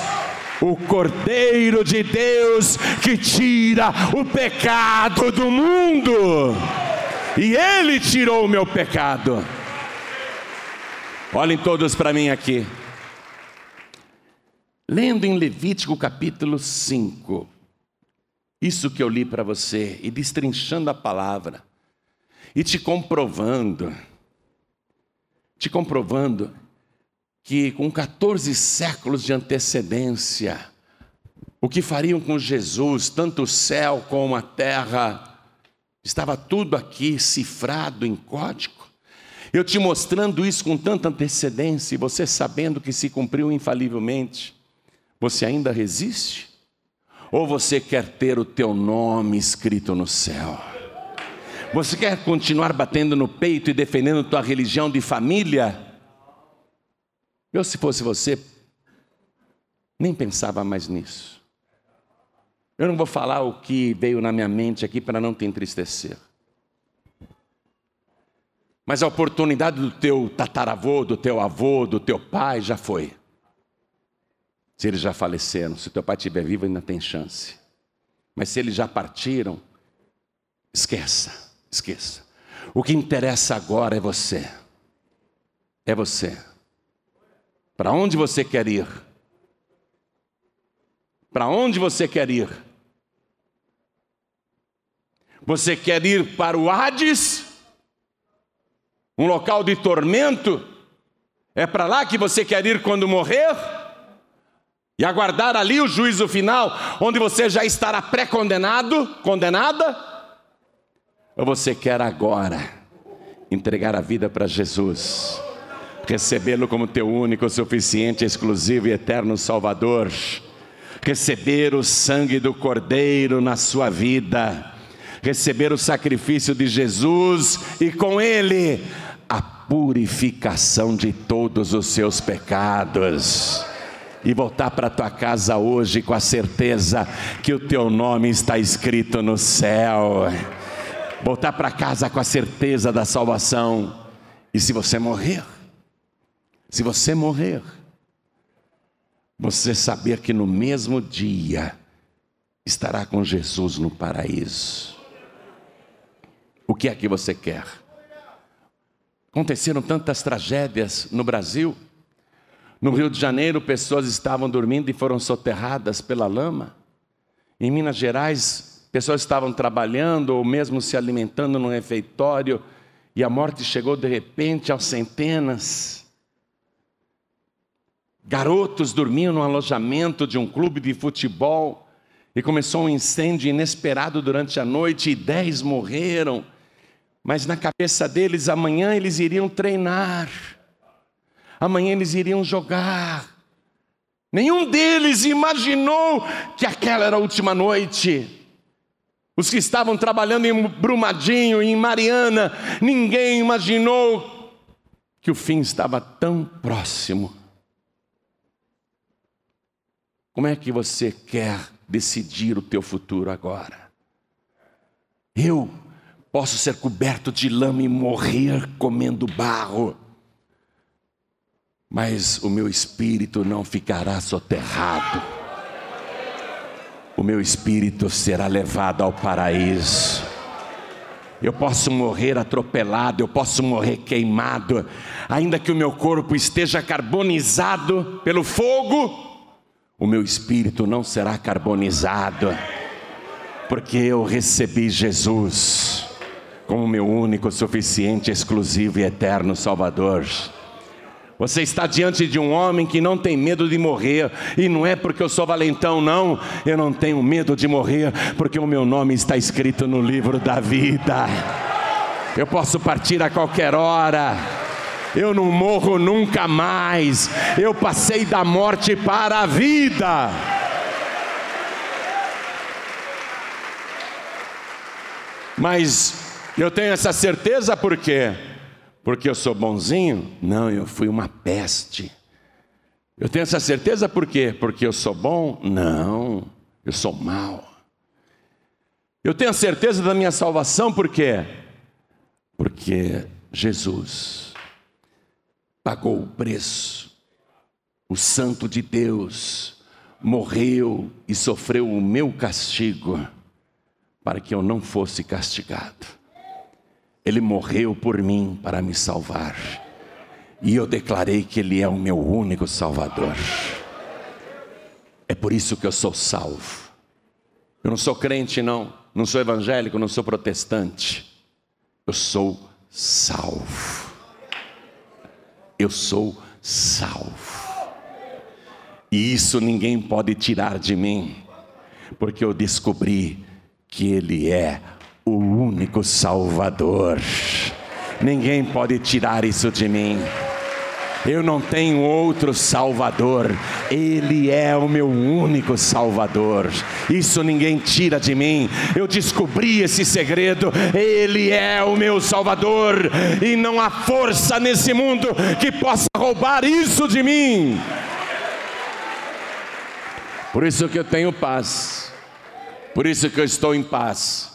o Cordeiro de Deus que tira o pecado do mundo. E ele tirou o meu pecado. Olhem todos para mim aqui. Lendo em Levítico capítulo 5, isso que eu li para você, e destrinchando a palavra, e te comprovando, te comprovando que com 14 séculos de antecedência, o que fariam com Jesus, tanto o céu como a terra, estava tudo aqui cifrado em código. Eu te mostrando isso com tanta antecedência e você sabendo que se cumpriu infalivelmente, você ainda resiste? Ou você quer ter o teu nome escrito no céu? Você quer continuar batendo no peito e defendendo tua religião de família? Eu, se fosse você, nem pensava mais nisso. Eu não vou falar o que veio na minha mente aqui para não te entristecer. Mas a oportunidade do teu tataravô, do teu avô, do teu pai já foi. Se eles já faleceram, se teu pai estiver vivo, ainda tem chance. Mas se eles já partiram, esqueça, esqueça. O que interessa agora é você. É você. Para onde você quer ir? Para onde você quer ir? Você quer ir para o Hades? Um local de tormento, é para lá que você quer ir quando morrer? E aguardar ali o juízo final, onde você já estará pré-condenado, condenada? Ou você quer agora entregar a vida para Jesus, recebê-lo como teu único, suficiente, exclusivo e eterno Salvador, receber o sangue do Cordeiro na sua vida? receber o sacrifício de Jesus e com ele purificação de todos os seus pecados. E voltar para tua casa hoje com a certeza que o teu nome está escrito no céu. Voltar para casa com a certeza da salvação. E se você morrer, se você morrer, você saber que no mesmo dia estará com Jesus no paraíso. O que é que você quer? Aconteceram tantas tragédias no Brasil. No Rio de Janeiro, pessoas estavam dormindo e foram soterradas pela lama. Em Minas Gerais, pessoas estavam trabalhando ou mesmo se alimentando no refeitório e a morte chegou de repente aos centenas. Garotos dormiam no alojamento de um clube de futebol e começou um incêndio inesperado durante a noite e dez morreram mas na cabeça deles, amanhã eles iriam treinar, amanhã eles iriam jogar, Nenhum deles imaginou que aquela era a última noite. Os que estavam trabalhando em Brumadinho, em Mariana, ninguém imaginou que o fim estava tão próximo. Como é que você quer decidir o teu futuro agora? Eu posso ser coberto de lama e morrer comendo barro, mas o meu espírito não ficará soterrado. O meu espírito será levado ao paraíso. Eu posso morrer atropelado, eu posso morrer queimado, ainda que o meu corpo esteja carbonizado pelo fogo, o meu espírito não será carbonizado, porque eu recebi Jesus como meu único, suficiente, exclusivo e eterno Salvador. Você está diante de um homem que não tem medo de morrer, e não é porque eu sou valentão, não. Eu não tenho medo de morrer, porque o meu nome está escrito no livro da vida. Eu posso partir a qualquer hora. Eu não morro nunca mais. Eu passei da morte para a vida. Mas eu tenho essa certeza por quê? Porque eu sou bonzinho? Não, eu fui uma peste. Eu tenho essa certeza por quê? Porque eu sou bom? Não, eu sou mau. Eu tenho a certeza da minha salvação por quê? Porque Jesus pagou o preço. O Santo de Deus morreu e sofreu o meu castigo para que eu não fosse castigado. Ele morreu por mim para me salvar. E eu declarei que Ele é o meu único Salvador. É por isso que eu sou salvo. Eu não sou crente, não. Não sou evangélico, não sou protestante. Eu sou salvo. Eu sou salvo. E isso ninguém pode tirar de mim, porque eu descobri que Ele é o único Salvador. Ninguém pode tirar isso de mim. Eu não tenho outro Salvador, Ele é o meu único Salvador. Isso ninguém tira de mim. Eu descobri esse segredo, Ele é o meu Salvador, e não há força nesse mundo que possa roubar isso de mim. Por isso que eu tenho paz, por isso que eu estou em paz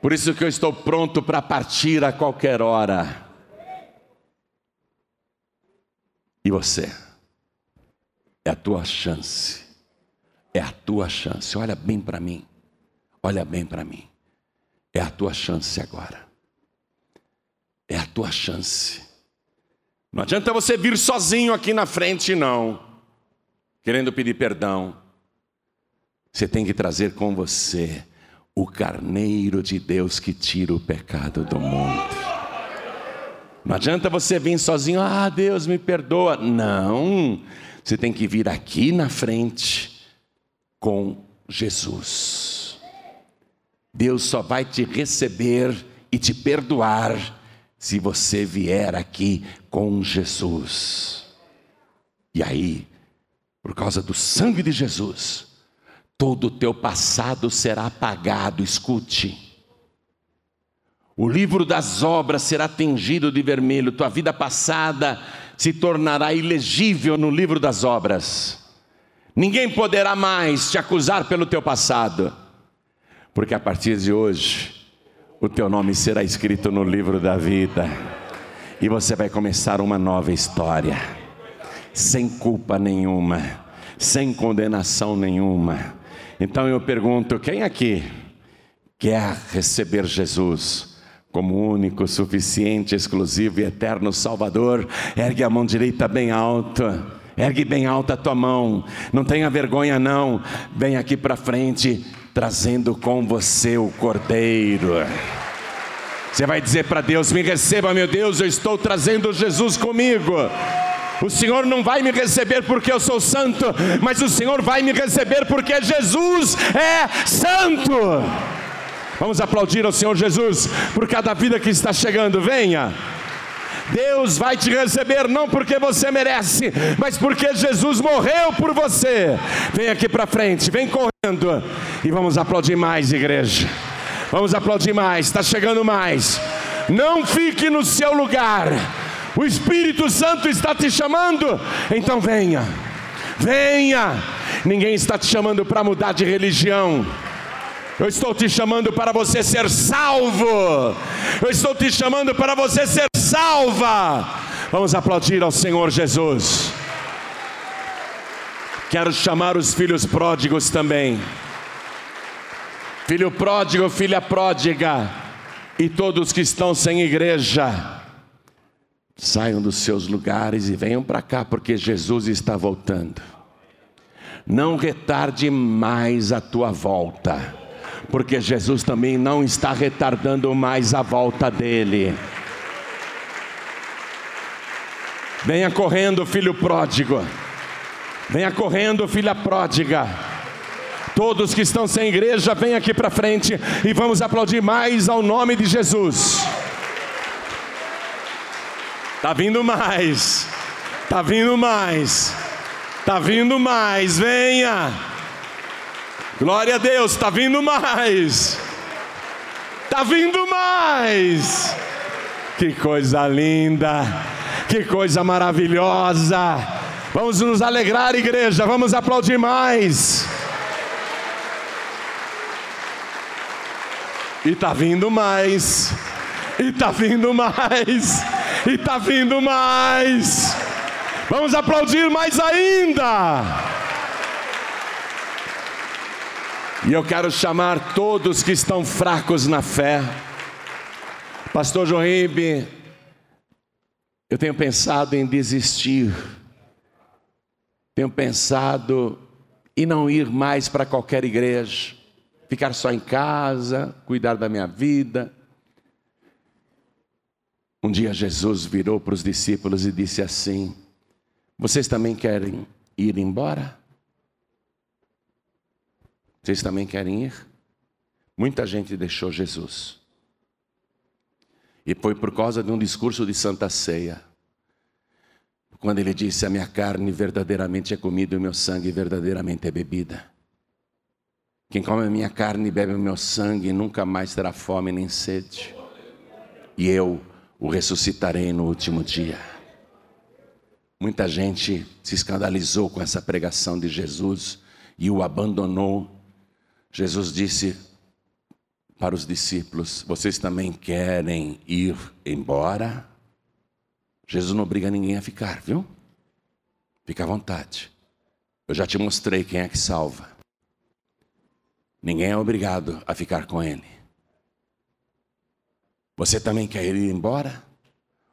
por isso que eu estou pronto para partir a qualquer hora. E você? É a tua chance. É a tua chance. Olha bem para mim. Olha bem para mim. É a tua chance agora. É a tua chance. Não adianta você vir sozinho aqui na frente, não, querendo pedir perdão. Você tem que trazer com você o carneiro de Deus que tira o pecado do mundo. Não adianta você vir sozinho, ah, Deus me perdoa. Não, você tem que vir aqui na frente com Jesus. Deus só vai te receber e te perdoar se você vier aqui com Jesus. E aí, por causa do sangue de Jesus, todo o teu passado será apagado. Escute. O livro das obras será tingido de vermelho, tua vida passada se tornará ilegível no livro das obras. Ninguém poderá mais te acusar pelo teu passado, porque a partir de hoje o teu nome será escrito no livro da vida e você vai começar uma nova história, sem culpa nenhuma, sem condenação nenhuma então eu pergunto: quem aqui quer receber Jesus? Como único, suficiente, exclusivo e eterno Salvador, ergue a mão direita bem alta, ergue bem alta a tua mão, não tenha vergonha, não, vem aqui para frente, trazendo com você o Cordeiro. Você vai dizer para Deus: Me receba, meu Deus, eu estou trazendo Jesus comigo. O Senhor não vai me receber porque eu sou santo, mas o Senhor vai me receber porque Jesus é santo. Vamos aplaudir ao Senhor Jesus por cada vida que está chegando. Venha, Deus vai te receber não porque você merece, mas porque Jesus morreu por você. Vem aqui para frente, vem correndo e vamos aplaudir mais, igreja. Vamos aplaudir mais, está chegando mais. Não fique no seu lugar. O Espírito Santo está te chamando, então venha. Venha. Ninguém está te chamando para mudar de religião. Eu estou te chamando para você ser salvo. Eu estou te chamando para você ser salva. Vamos aplaudir ao Senhor Jesus. Quero chamar os filhos pródigos também. Filho pródigo, filha pródiga, e todos que estão sem igreja, saiam dos seus lugares e venham para cá, porque Jesus está voltando. Não retarde mais a tua volta porque Jesus também não está retardando mais a volta dele. Venha correndo, filho pródigo. Venha correndo, filha pródiga. Todos que estão sem igreja, vem aqui para frente e vamos aplaudir mais ao nome de Jesus. Tá vindo mais. Tá vindo mais. Tá vindo mais. Venha. Glória a Deus, está vindo mais. Está vindo mais. Que coisa linda. Que coisa maravilhosa. Vamos nos alegrar, igreja. Vamos aplaudir mais. E está vindo mais. E está vindo mais. E está vindo mais. Vamos aplaudir mais ainda. E eu quero chamar todos que estão fracos na fé. Pastor João Ribe, eu tenho pensado em desistir. Tenho pensado em não ir mais para qualquer igreja, ficar só em casa, cuidar da minha vida. Um dia Jesus virou para os discípulos e disse assim: Vocês também querem ir embora? Vocês também querem ir? Muita gente deixou Jesus. E foi por causa de um discurso de Santa Ceia. Quando ele disse: A minha carne verdadeiramente é comida e o meu sangue verdadeiramente é bebida. Quem come a minha carne e bebe o meu sangue nunca mais terá fome nem sede. E eu o ressuscitarei no último dia. Muita gente se escandalizou com essa pregação de Jesus e o abandonou Jesus disse para os discípulos: Vocês também querem ir embora? Jesus não obriga ninguém a ficar, viu? Fica à vontade. Eu já te mostrei quem é que salva. Ninguém é obrigado a ficar com ele. Você também quer ir embora?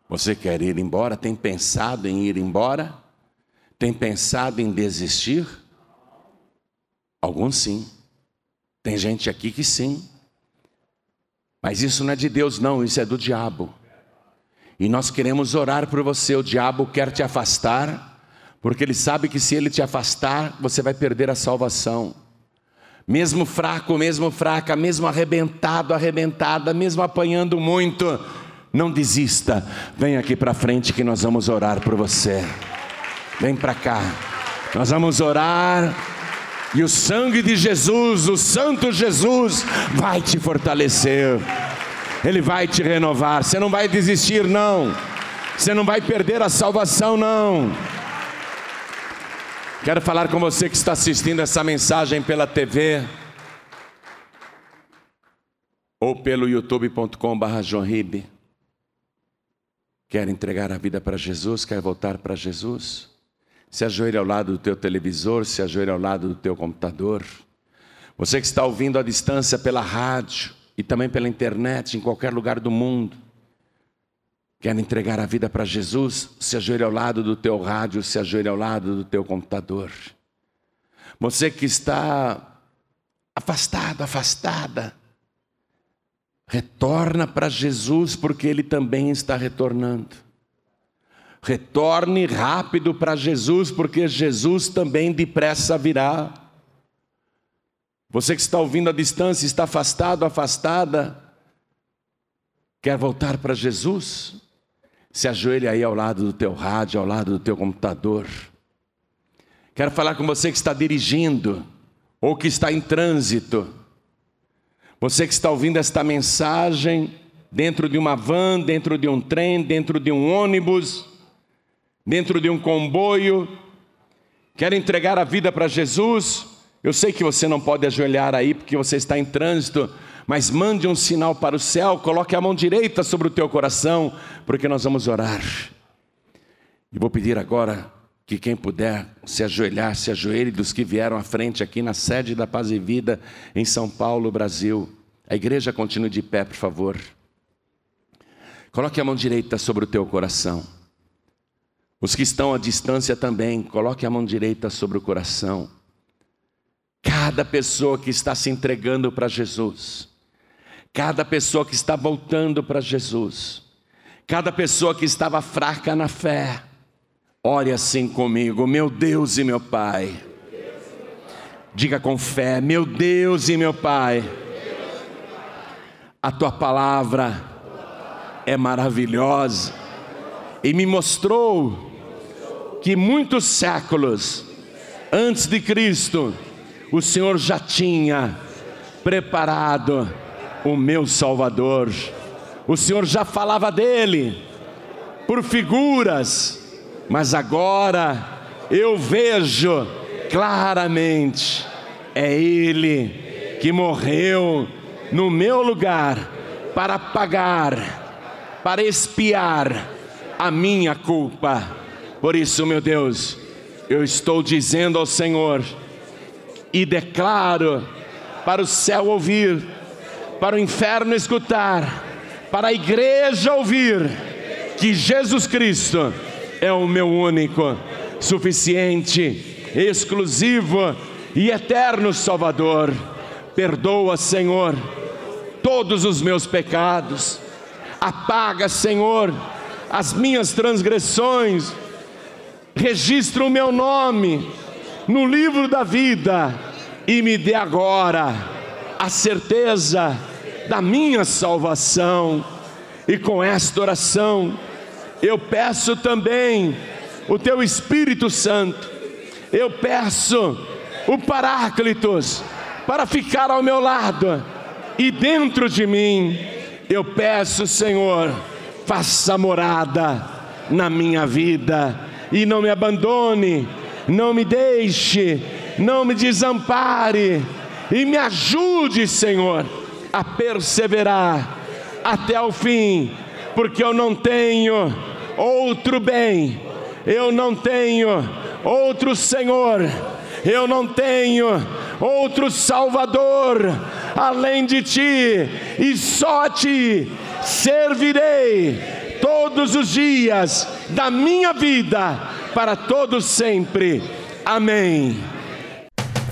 Você quer ir embora? Tem pensado em ir embora? Tem pensado em desistir? Alguns sim. Tem gente aqui que sim. Mas isso não é de Deus, não, isso é do diabo. E nós queremos orar por você. O diabo quer te afastar, porque ele sabe que se ele te afastar, você vai perder a salvação. Mesmo fraco, mesmo fraca, mesmo arrebentado, arrebentada, mesmo apanhando muito, não desista. Vem aqui para frente que nós vamos orar por você. Vem para cá. Nós vamos orar e o sangue de Jesus, o Santo Jesus, vai te fortalecer. Ele vai te renovar. Você não vai desistir, não. Você não vai perder a salvação, não. Quero falar com você que está assistindo essa mensagem pela TV ou pelo youtube.com.br Ribe. Quer entregar a vida para Jesus? Quer voltar para Jesus? Se ajoelhe ao lado do teu televisor, se ajoelhe ao lado do teu computador. Você que está ouvindo à distância pela rádio e também pela internet, em qualquer lugar do mundo, quer entregar a vida para Jesus, se ajoelhe ao lado do teu rádio, se ajoelhe ao lado do teu computador. Você que está afastado, afastada, retorna para Jesus, porque Ele também está retornando. Retorne rápido para Jesus, porque Jesus também depressa virá. Você que está ouvindo à distância, está afastado, afastada, quer voltar para Jesus? Se ajoelhe aí ao lado do teu rádio, ao lado do teu computador. Quero falar com você que está dirigindo ou que está em trânsito. Você que está ouvindo esta mensagem dentro de uma van, dentro de um trem, dentro de um ônibus, dentro de um comboio, quer entregar a vida para Jesus? Eu sei que você não pode ajoelhar aí porque você está em trânsito, mas mande um sinal para o céu, coloque a mão direita sobre o teu coração, porque nós vamos orar. E vou pedir agora que quem puder se ajoelhar, se ajoelhe dos que vieram à frente aqui na sede da Paz e Vida em São Paulo, Brasil. A igreja continue de pé, por favor. Coloque a mão direita sobre o teu coração. Os que estão à distância também, coloque a mão direita sobre o coração. Cada pessoa que está se entregando para Jesus, cada pessoa que está voltando para Jesus, cada pessoa que estava fraca na fé, ore assim comigo, meu Deus e meu Pai. Diga com fé, meu Deus e meu Pai, a tua palavra é maravilhosa e me mostrou que muitos séculos antes de Cristo, o Senhor já tinha preparado o meu Salvador. O Senhor já falava dele por figuras, mas agora eu vejo claramente, é Ele que morreu no meu lugar para pagar, para expiar a minha culpa. Por isso, meu Deus, eu estou dizendo ao Senhor, e declaro para o céu ouvir, para o inferno escutar, para a igreja ouvir, que Jesus Cristo é o meu único, suficiente, exclusivo e eterno Salvador. Perdoa, Senhor, todos os meus pecados, apaga, Senhor, as minhas transgressões, registra o meu nome no livro da vida e me dê agora a certeza da minha salvação. E com esta oração, eu peço também o teu Espírito Santo, eu peço o Paráclitos para ficar ao meu lado e dentro de mim. Eu peço, Senhor, faça morada na minha vida e não me abandone não me deixe, não me desampare e me ajude, Senhor, a perseverar até o fim, porque eu não tenho outro bem, eu não tenho outro Senhor, eu não tenho outro Salvador além de ti, e só ti servirei todos os dias da minha vida para todos sempre. Amém.